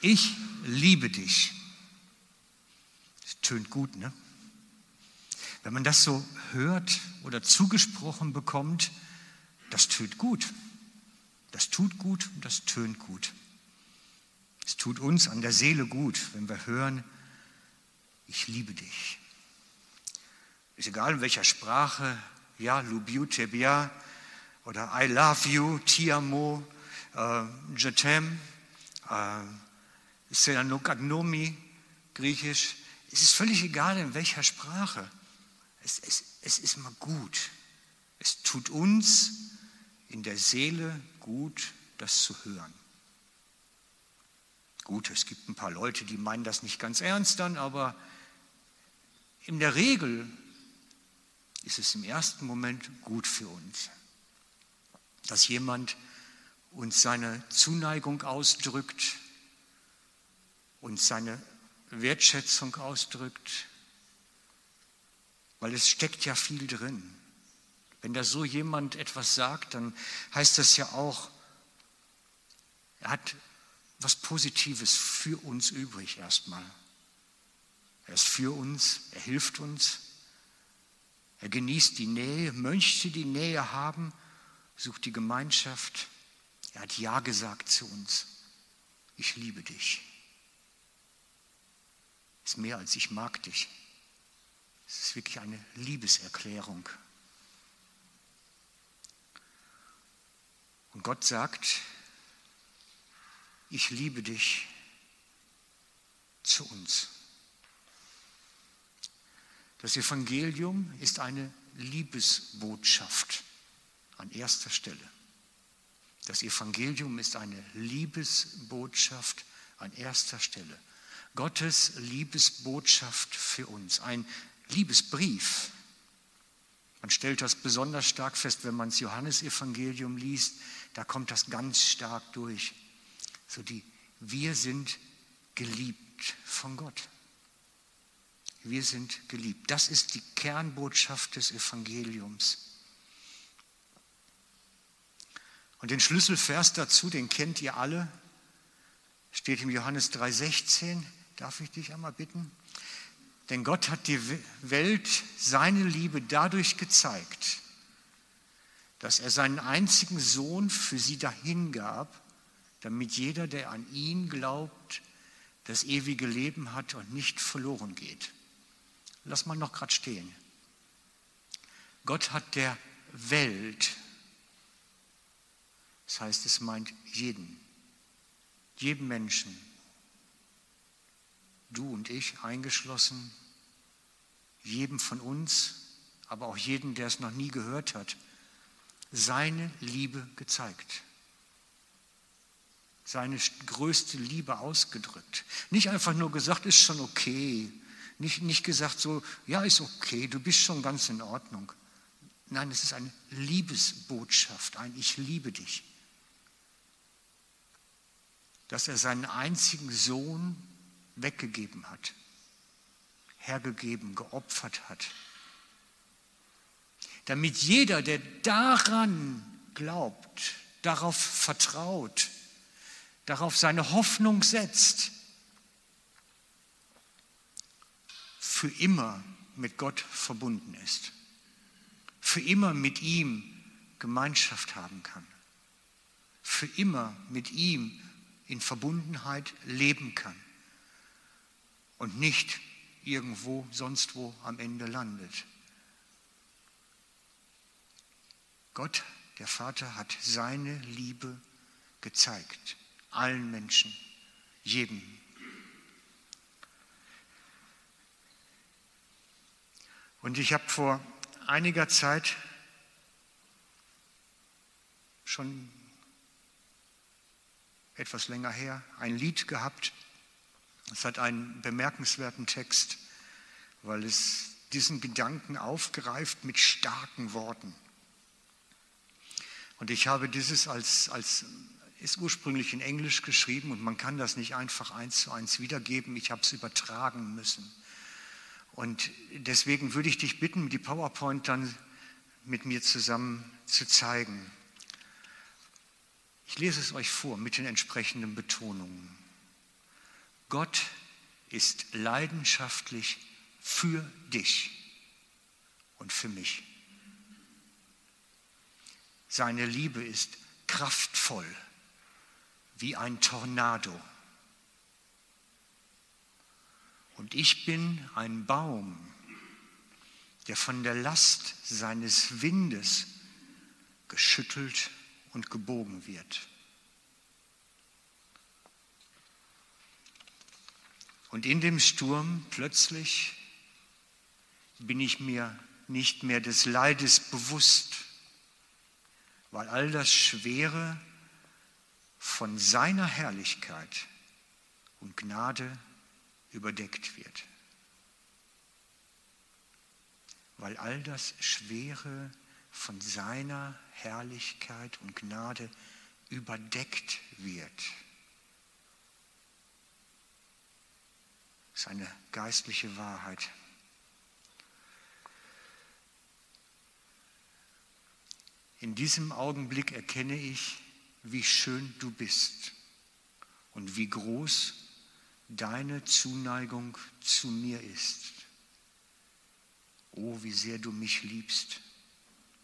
Ich liebe dich. Das tönt gut, ne? Wenn man das so hört oder zugesprochen bekommt, das tönt gut. Das tut gut und das tönt gut. Es tut uns an der Seele gut, wenn wir hören, ich liebe dich. Ist egal in welcher Sprache, ja, lubiu te bien oder I love you, ti amo, äh, je t'aime, äh, Selanokagnomi, griechisch. Es ist völlig egal in welcher Sprache. Es, es, es ist mal gut. Es tut uns in der Seele gut, das zu hören. Gut, es gibt ein paar Leute, die meinen das nicht ganz ernst dann, aber in der Regel ist es im ersten Moment gut für uns, dass jemand uns seine Zuneigung ausdrückt, uns seine Wertschätzung ausdrückt, weil es steckt ja viel drin. Wenn da so jemand etwas sagt, dann heißt das ja auch, er hat was Positives für uns übrig erstmal. Er ist für uns, er hilft uns, er genießt die Nähe, möchte die Nähe haben, sucht die Gemeinschaft. Er hat Ja gesagt zu uns. Ich liebe dich. Ist mehr als ich mag dich. Es ist wirklich eine Liebeserklärung. Und Gott sagt, ich liebe dich zu uns. Das Evangelium ist eine Liebesbotschaft an erster Stelle. Das Evangelium ist eine Liebesbotschaft an erster Stelle. Gottes Liebesbotschaft für uns, ein Liebesbrief. Man stellt das besonders stark fest, wenn man das Johannesevangelium liest, da kommt das ganz stark durch. So die, wir sind geliebt von Gott. Wir sind geliebt. Das ist die Kernbotschaft des Evangeliums. Und den Schlüsselvers dazu, den kennt ihr alle, steht im Johannes 3:16. Darf ich dich einmal bitten? Denn Gott hat die Welt seine Liebe dadurch gezeigt, dass er seinen einzigen Sohn für sie dahingab, damit jeder, der an ihn glaubt, das ewige Leben hat und nicht verloren geht. Lass mal noch gerade stehen. Gott hat der Welt, das heißt, es meint jeden, jeden Menschen, du und ich eingeschlossen, jedem von uns, aber auch jeden, der es noch nie gehört hat, seine Liebe gezeigt. Seine größte Liebe ausgedrückt. Nicht einfach nur gesagt, ist schon okay, nicht, nicht gesagt so, ja, ist okay, du bist schon ganz in Ordnung. Nein, es ist eine Liebesbotschaft, ein Ich liebe dich. Dass er seinen einzigen Sohn weggegeben hat, hergegeben, geopfert hat. Damit jeder, der daran glaubt, darauf vertraut, darauf seine Hoffnung setzt, für immer mit Gott verbunden ist, für immer mit ihm Gemeinschaft haben kann, für immer mit ihm in Verbundenheit leben kann und nicht irgendwo sonst wo am Ende landet. Gott, der Vater, hat seine Liebe gezeigt, allen Menschen, jedem Und ich habe vor einiger Zeit schon etwas länger her ein Lied gehabt. Es hat einen bemerkenswerten Text, weil es diesen Gedanken aufgreift mit starken Worten. Und ich habe dieses als, als ist ursprünglich in Englisch geschrieben und man kann das nicht einfach eins zu eins wiedergeben. Ich habe es übertragen müssen. Und deswegen würde ich dich bitten, die PowerPoint dann mit mir zusammen zu zeigen. Ich lese es euch vor mit den entsprechenden Betonungen. Gott ist leidenschaftlich für dich und für mich. Seine Liebe ist kraftvoll wie ein Tornado. Und ich bin ein Baum, der von der Last seines Windes geschüttelt und gebogen wird. Und in dem Sturm plötzlich bin ich mir nicht mehr des Leides bewusst, weil all das Schwere von seiner Herrlichkeit und Gnade überdeckt wird. Weil all das Schwere von seiner Herrlichkeit und Gnade überdeckt wird. Das ist eine geistliche Wahrheit. In diesem Augenblick erkenne ich, wie schön du bist und wie groß deine Zuneigung zu mir ist. Oh, wie sehr du mich liebst,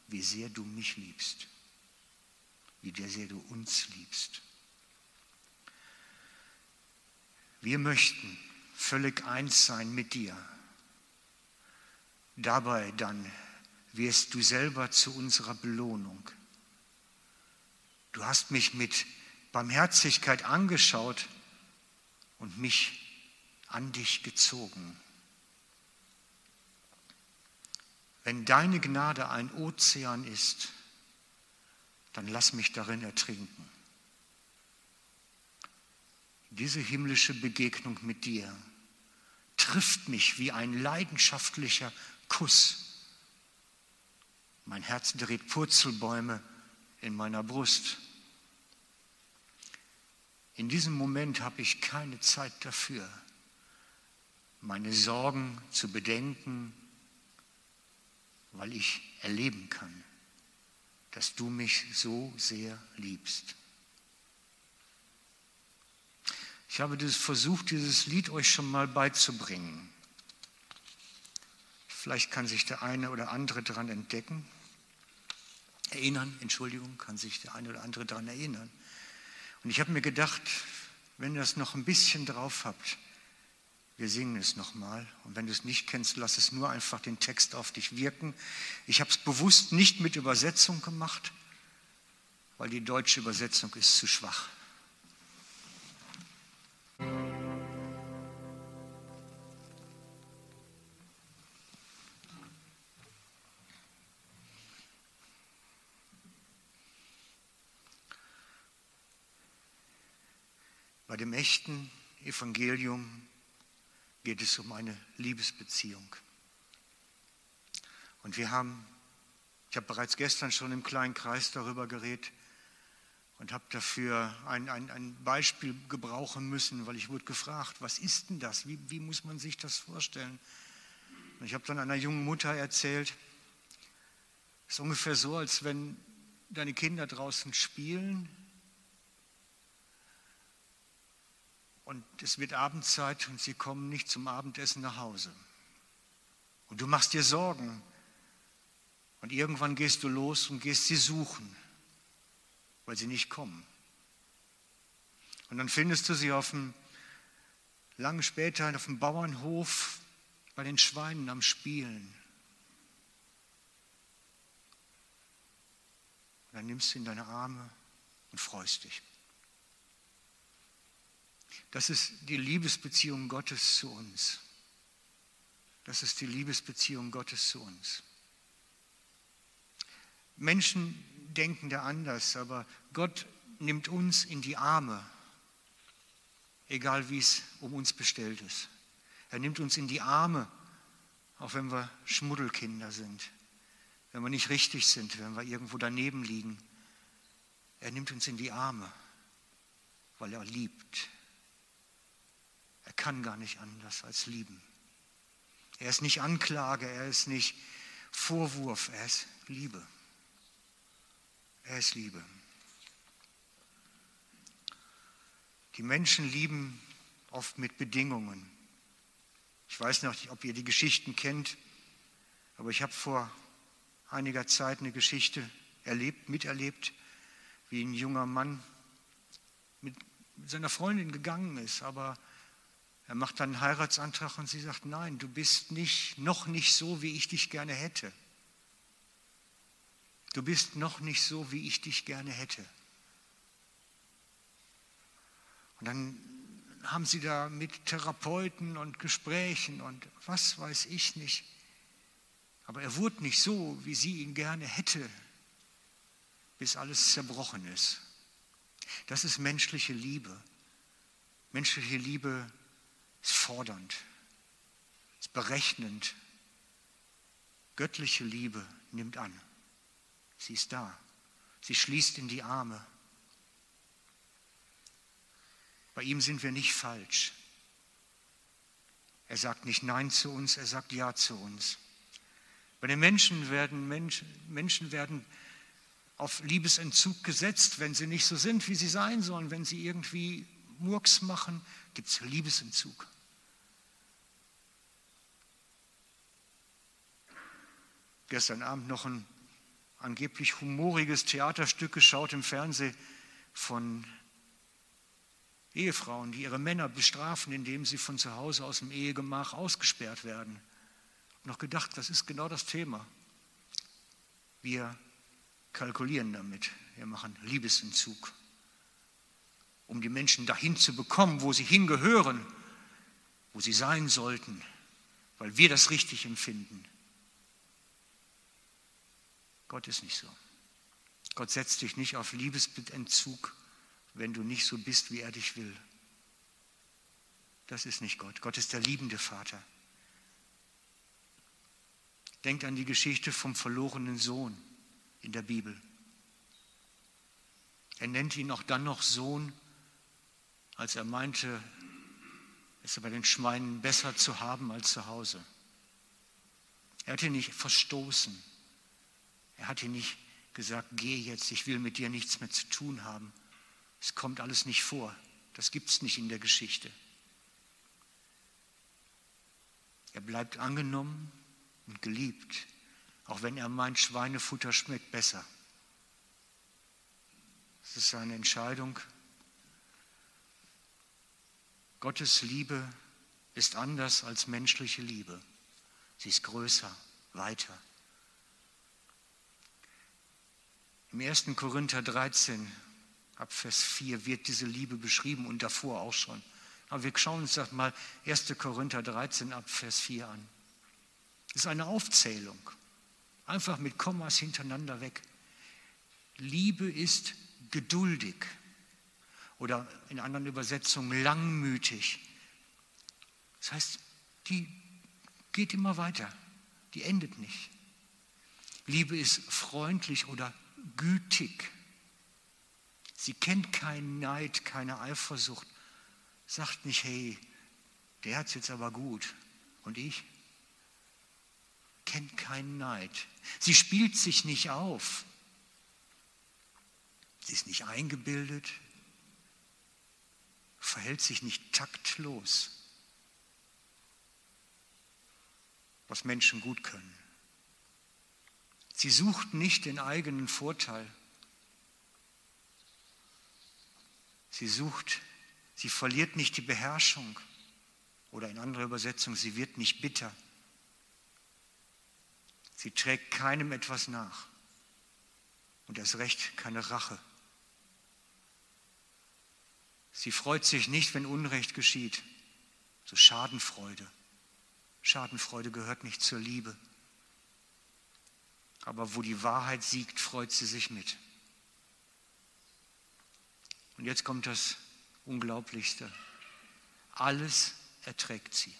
wie sehr du mich liebst, wie sehr du uns liebst. Wir möchten völlig eins sein mit dir. Dabei dann wirst du selber zu unserer Belohnung. Du hast mich mit Barmherzigkeit angeschaut und mich an dich gezogen. Wenn deine Gnade ein Ozean ist, dann lass mich darin ertrinken. Diese himmlische Begegnung mit dir trifft mich wie ein leidenschaftlicher Kuss. Mein Herz dreht Purzelbäume in meiner Brust. In diesem Moment habe ich keine Zeit dafür, meine Sorgen zu bedenken, weil ich erleben kann, dass du mich so sehr liebst. Ich habe das versucht, dieses Lied euch schon mal beizubringen. Vielleicht kann sich der eine oder andere daran entdecken erinnern, Entschuldigung, kann sich der eine oder andere daran erinnern. Und ich habe mir gedacht, wenn ihr das noch ein bisschen drauf habt, wir singen es nochmal. Und wenn du es nicht kennst, lass es nur einfach den Text auf dich wirken. Ich habe es bewusst nicht mit Übersetzung gemacht, weil die deutsche Übersetzung ist zu schwach. Bei dem echten Evangelium geht es um eine Liebesbeziehung. Und wir haben, ich habe bereits gestern schon im kleinen Kreis darüber geredet und habe dafür ein, ein, ein Beispiel gebrauchen müssen, weil ich wurde gefragt, was ist denn das? Wie, wie muss man sich das vorstellen? Und ich habe dann einer jungen Mutter erzählt, es ist ungefähr so, als wenn deine Kinder draußen spielen und es wird Abendzeit und sie kommen nicht zum Abendessen nach Hause. Und du machst dir Sorgen. Und irgendwann gehst du los und gehst sie suchen, weil sie nicht kommen. Und dann findest du sie auf dem, lange später auf dem Bauernhof bei den Schweinen am Spielen. Und dann nimmst du in deine Arme und freust dich. Das ist die Liebesbeziehung Gottes zu uns. Das ist die Liebesbeziehung Gottes zu uns. Menschen denken da anders, aber Gott nimmt uns in die Arme, egal wie es um uns bestellt ist. Er nimmt uns in die Arme, auch wenn wir Schmuddelkinder sind, wenn wir nicht richtig sind, wenn wir irgendwo daneben liegen. Er nimmt uns in die Arme, weil er liebt. Er kann gar nicht anders als lieben. Er ist nicht Anklage, er ist nicht Vorwurf, er ist Liebe. Er ist Liebe. Die Menschen lieben oft mit Bedingungen. Ich weiß noch nicht, ob ihr die Geschichten kennt, aber ich habe vor einiger Zeit eine Geschichte erlebt, miterlebt, wie ein junger Mann mit seiner Freundin gegangen ist, aber er macht dann einen Heiratsantrag und sie sagt, nein, du bist nicht, noch nicht so, wie ich dich gerne hätte. Du bist noch nicht so, wie ich dich gerne hätte. Und dann haben sie da mit Therapeuten und Gesprächen und was weiß ich nicht. Aber er wurde nicht so, wie sie ihn gerne hätte, bis alles zerbrochen ist. Das ist menschliche Liebe. Menschliche Liebe ist fordernd, ist berechnend. Göttliche Liebe nimmt an. Sie ist da. Sie schließt in die Arme. Bei ihm sind wir nicht falsch. Er sagt nicht Nein zu uns, er sagt Ja zu uns. Bei den Menschen werden Menschen, Menschen werden auf Liebesentzug gesetzt, wenn sie nicht so sind, wie sie sein sollen. Wenn sie irgendwie Murks machen, gibt es Liebesentzug. Gestern Abend noch ein angeblich humoriges Theaterstück geschaut im Fernsehen von Ehefrauen, die ihre Männer bestrafen, indem sie von zu Hause aus dem Ehegemach ausgesperrt werden. Habe noch gedacht, das ist genau das Thema. Wir kalkulieren damit, wir machen Liebesentzug, um die Menschen dahin zu bekommen, wo sie hingehören, wo sie sein sollten, weil wir das richtig empfinden. Gott ist nicht so. Gott setzt dich nicht auf Liebesentzug, wenn du nicht so bist, wie er dich will. Das ist nicht Gott. Gott ist der liebende Vater. Denkt an die Geschichte vom verlorenen Sohn in der Bibel. Er nennt ihn auch dann noch Sohn, als er meinte, es bei den Schweinen besser zu haben als zu Hause. Er hat ihn nicht verstoßen. Er hat ihr nicht gesagt, geh jetzt, ich will mit dir nichts mehr zu tun haben. Es kommt alles nicht vor. Das gibt es nicht in der Geschichte. Er bleibt angenommen und geliebt, auch wenn er meint, Schweinefutter schmeckt besser. Es ist seine Entscheidung. Gottes Liebe ist anders als menschliche Liebe. Sie ist größer, weiter. Im 1. Korinther 13, ab Vers 4, wird diese Liebe beschrieben und davor auch schon. Aber wir schauen uns das mal 1. Korinther 13 ab Vers 4 an. Das ist eine Aufzählung, einfach mit Kommas hintereinander weg. Liebe ist geduldig oder in anderen Übersetzungen langmütig. Das heißt, die geht immer weiter, die endet nicht. Liebe ist freundlich oder gütig. Sie kennt keinen Neid, keine Eifersucht. Sagt nicht, hey, der hat es jetzt aber gut. Und ich? Kennt keinen Neid. Sie spielt sich nicht auf. Sie ist nicht eingebildet, verhält sich nicht taktlos, was Menschen gut können. Sie sucht nicht den eigenen Vorteil. Sie sucht, sie verliert nicht die Beherrschung. Oder in anderer Übersetzung, sie wird nicht bitter. Sie trägt keinem etwas nach. Und erst recht keine Rache. Sie freut sich nicht, wenn Unrecht geschieht. So Schadenfreude. Schadenfreude gehört nicht zur Liebe. Aber wo die Wahrheit siegt, freut sie sich mit. Und jetzt kommt das Unglaublichste. Alles erträgt sie.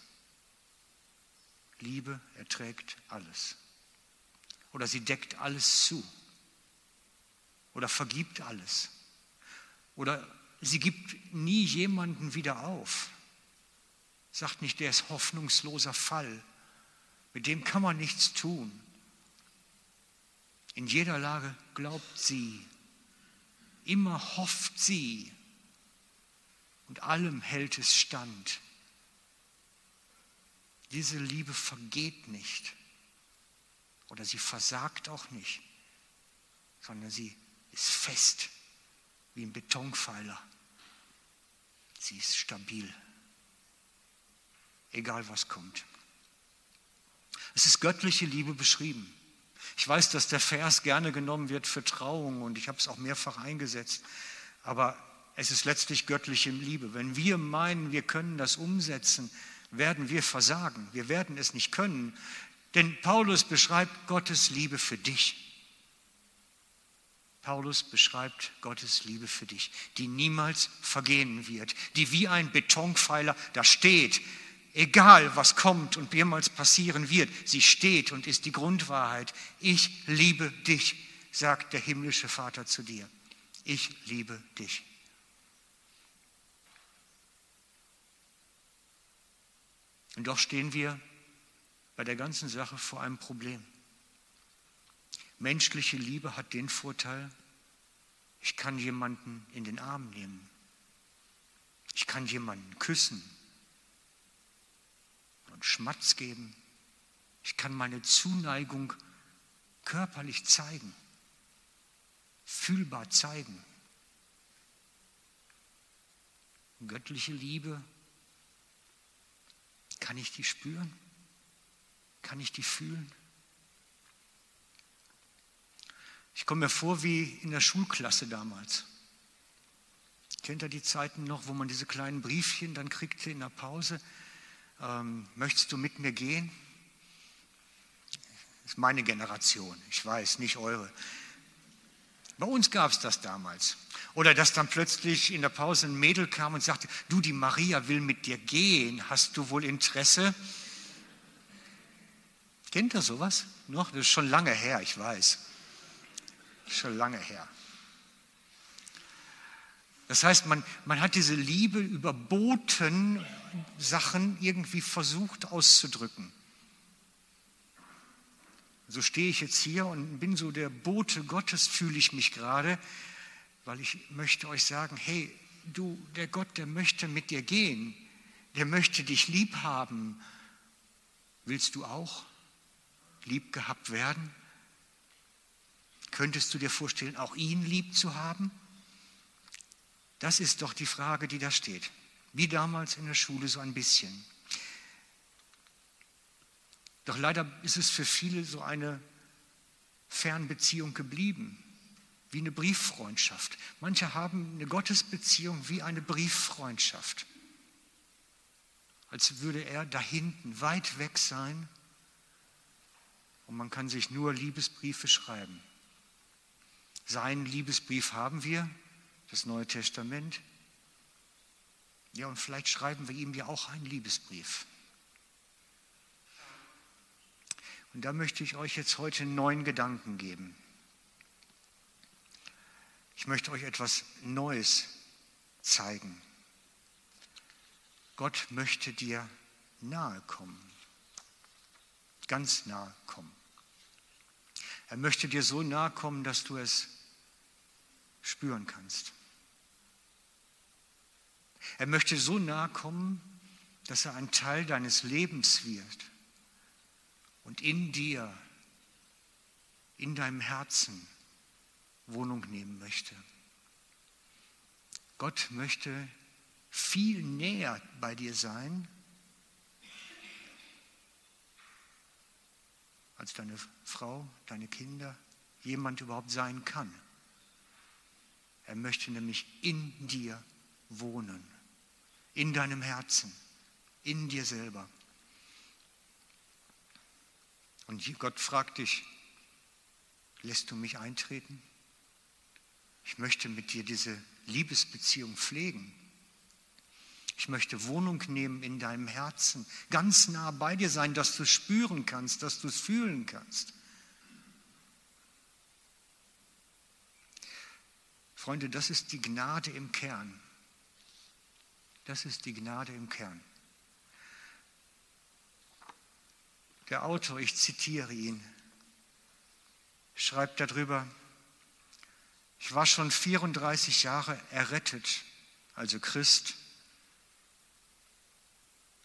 Liebe erträgt alles. Oder sie deckt alles zu. Oder vergibt alles. Oder sie gibt nie jemanden wieder auf. Sagt nicht, der ist hoffnungsloser Fall. Mit dem kann man nichts tun. In jeder Lage glaubt sie. Immer hofft sie. und allem hält es stand. Diese Liebe vergeht nicht oder sie versagt auch nicht, sondern sie ist fest wie ein Betonpfeiler. Sie ist stabil, egal was kommt. Es ist göttliche Liebe beschrieben. Ich weiß, dass der Vers gerne genommen wird für Trauung und ich habe es auch mehrfach eingesetzt, aber es ist letztlich göttliche Liebe. Wenn wir meinen, wir können das umsetzen, werden wir versagen. Wir werden es nicht können, denn Paulus beschreibt Gottes Liebe für dich. Paulus beschreibt Gottes Liebe für dich, die niemals vergehen wird, die wie ein Betonpfeiler da steht, egal was kommt und jemals passieren wird, sie steht und ist die Grundwahrheit. Ich liebe dich, sagt der himmlische Vater zu dir. Ich liebe dich. Und doch stehen wir bei der ganzen Sache vor einem Problem. Menschliche Liebe hat den Vorteil, ich kann jemanden in den Arm nehmen. Ich kann jemanden küssen und Schmatz geben. Ich kann meine Zuneigung körperlich zeigen, fühlbar zeigen. Göttliche Liebe, kann ich die spüren? Kann ich die fühlen? Ich komme mir vor wie in der Schulklasse damals. Kennt ihr die Zeiten noch, wo man diese kleinen Briefchen dann kriegte in der Pause? Ähm, möchtest du mit mir gehen? Das ist meine Generation, ich weiß, nicht eure. Bei uns gab es das damals. Oder dass dann plötzlich in der Pause ein Mädel kam und sagte, du, die Maria will mit dir gehen, hast du wohl Interesse? Kennt ihr sowas noch? Das ist schon lange her, ich weiß. Schon lange her. Das heißt, man, man hat diese Liebe überboten Sachen irgendwie versucht auszudrücken. So stehe ich jetzt hier und bin so der Bote Gottes, fühle ich mich gerade, weil ich möchte euch sagen, hey, du, der Gott, der möchte mit dir gehen, der möchte dich lieb haben. Willst du auch lieb gehabt werden? Könntest du dir vorstellen, auch ihn lieb zu haben? Das ist doch die Frage, die da steht. Wie damals in der Schule so ein bisschen. Doch leider ist es für viele so eine Fernbeziehung geblieben, wie eine Brieffreundschaft. Manche haben eine Gottesbeziehung wie eine Brieffreundschaft, als würde er da hinten weit weg sein und man kann sich nur Liebesbriefe schreiben. Seinen Liebesbrief haben wir, das Neue Testament. Ja, und vielleicht schreiben wir ihm ja auch einen Liebesbrief. Und da möchte ich euch jetzt heute neuen Gedanken geben. Ich möchte euch etwas Neues zeigen. Gott möchte dir nahe kommen, ganz nahe kommen. Er möchte dir so nahe kommen, dass du es spüren kannst. Er möchte so nahe kommen, dass er ein Teil deines Lebens wird und in dir, in deinem Herzen Wohnung nehmen möchte. Gott möchte viel näher bei dir sein, als deine Frau, deine Kinder, jemand überhaupt sein kann. Er möchte nämlich in dir wohnen, in deinem Herzen, in dir selber. Und Gott fragt dich, lässt du mich eintreten? Ich möchte mit dir diese Liebesbeziehung pflegen. Ich möchte Wohnung nehmen in deinem Herzen, ganz nah bei dir sein, dass du es spüren kannst, dass du es fühlen kannst. Freunde, das ist die Gnade im Kern. Das ist die Gnade im Kern. Der Autor, ich zitiere ihn, schreibt darüber, ich war schon 34 Jahre errettet, also Christ,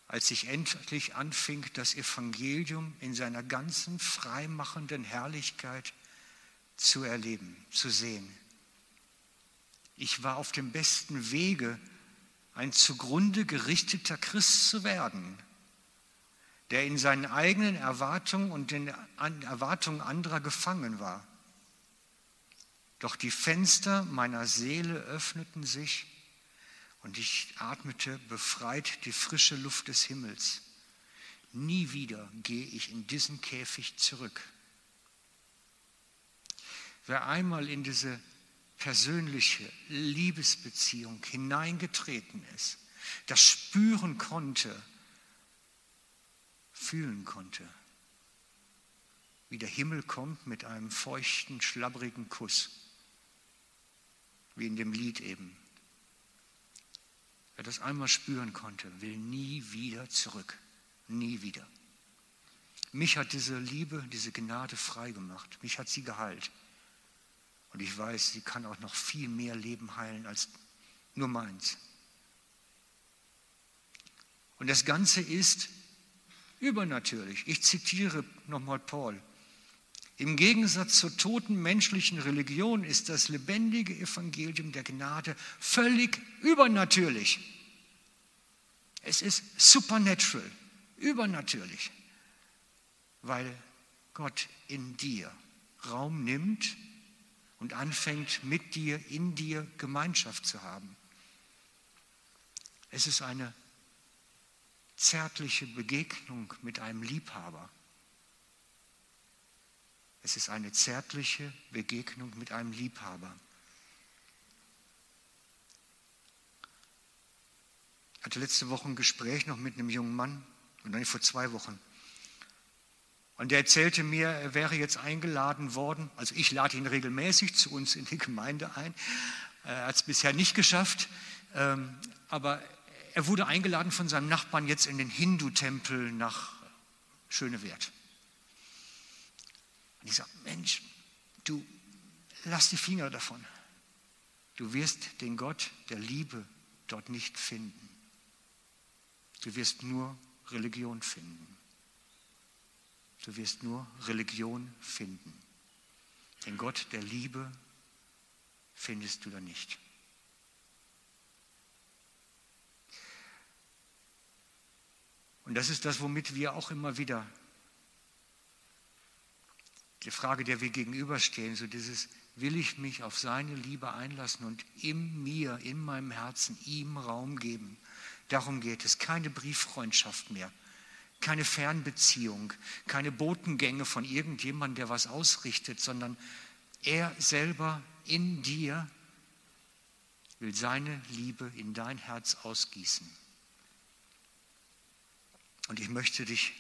als ich endlich anfing, das Evangelium in seiner ganzen freimachenden Herrlichkeit zu erleben, zu sehen. Ich war auf dem besten Wege, ein zugrunde gerichteter Christ zu werden, der in seinen eigenen Erwartungen und den Erwartungen anderer gefangen war. Doch die Fenster meiner Seele öffneten sich und ich atmete befreit die frische Luft des Himmels. Nie wieder gehe ich in diesen Käfig zurück. Wer einmal in diese persönliche Liebesbeziehung hineingetreten ist, das spüren konnte, fühlen konnte, wie der Himmel kommt mit einem feuchten, schlabbrigen Kuss, wie in dem Lied eben. Wer das einmal spüren konnte, will nie wieder zurück, nie wieder. Mich hat diese Liebe, diese Gnade frei gemacht, mich hat sie geheilt. Und ich weiß, sie kann auch noch viel mehr Leben heilen als nur meins. Und das Ganze ist übernatürlich. Ich zitiere nochmal Paul. Im Gegensatz zur toten menschlichen Religion ist das lebendige Evangelium der Gnade völlig übernatürlich. Es ist supernatural, übernatürlich, weil Gott in dir Raum nimmt und anfängt mit dir, in dir Gemeinschaft zu haben. Es ist eine zärtliche Begegnung mit einem Liebhaber. Es ist eine zärtliche Begegnung mit einem Liebhaber. Ich hatte letzte Woche ein Gespräch noch mit einem jungen Mann, und dann vor zwei Wochen. Und der erzählte mir, er wäre jetzt eingeladen worden, also ich lade ihn regelmäßig zu uns in die Gemeinde ein, er hat es bisher nicht geschafft, ähm, aber er wurde eingeladen von seinem Nachbarn jetzt in den Hindu-Tempel nach Schönewert. Und ich sage, Mensch, du lass die Finger davon. Du wirst den Gott der Liebe dort nicht finden. Du wirst nur Religion finden. Du wirst nur Religion finden. Den Gott der Liebe findest du da nicht. Und das ist das, womit wir auch immer wieder die Frage, der wir gegenüberstehen, so dieses, will ich mich auf seine Liebe einlassen und in mir, in meinem Herzen ihm Raum geben. Darum geht es. Keine Brieffreundschaft mehr keine Fernbeziehung, keine Botengänge von irgendjemandem, der was ausrichtet, sondern er selber in dir will seine Liebe in dein Herz ausgießen. Und ich möchte dich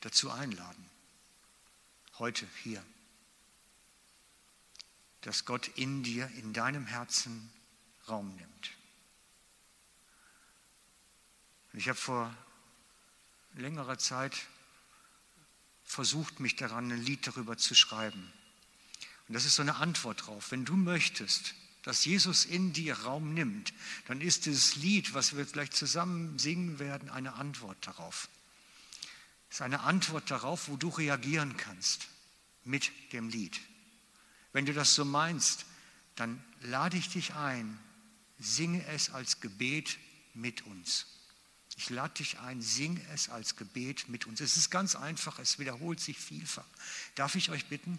dazu einladen, heute hier, dass Gott in dir, in deinem Herzen Raum nimmt. Und ich habe vor längerer Zeit versucht, mich daran, ein Lied darüber zu schreiben. Und das ist so eine Antwort drauf. Wenn du möchtest, dass Jesus in dir Raum nimmt, dann ist dieses Lied, was wir gleich zusammen singen werden, eine Antwort darauf. Es ist eine Antwort darauf, wo du reagieren kannst mit dem Lied. Wenn du das so meinst, dann lade ich dich ein, singe es als Gebet mit uns. Ich lade dich ein, sing es als Gebet mit uns. Es ist ganz einfach, es wiederholt sich vielfach. Darf ich euch bitten,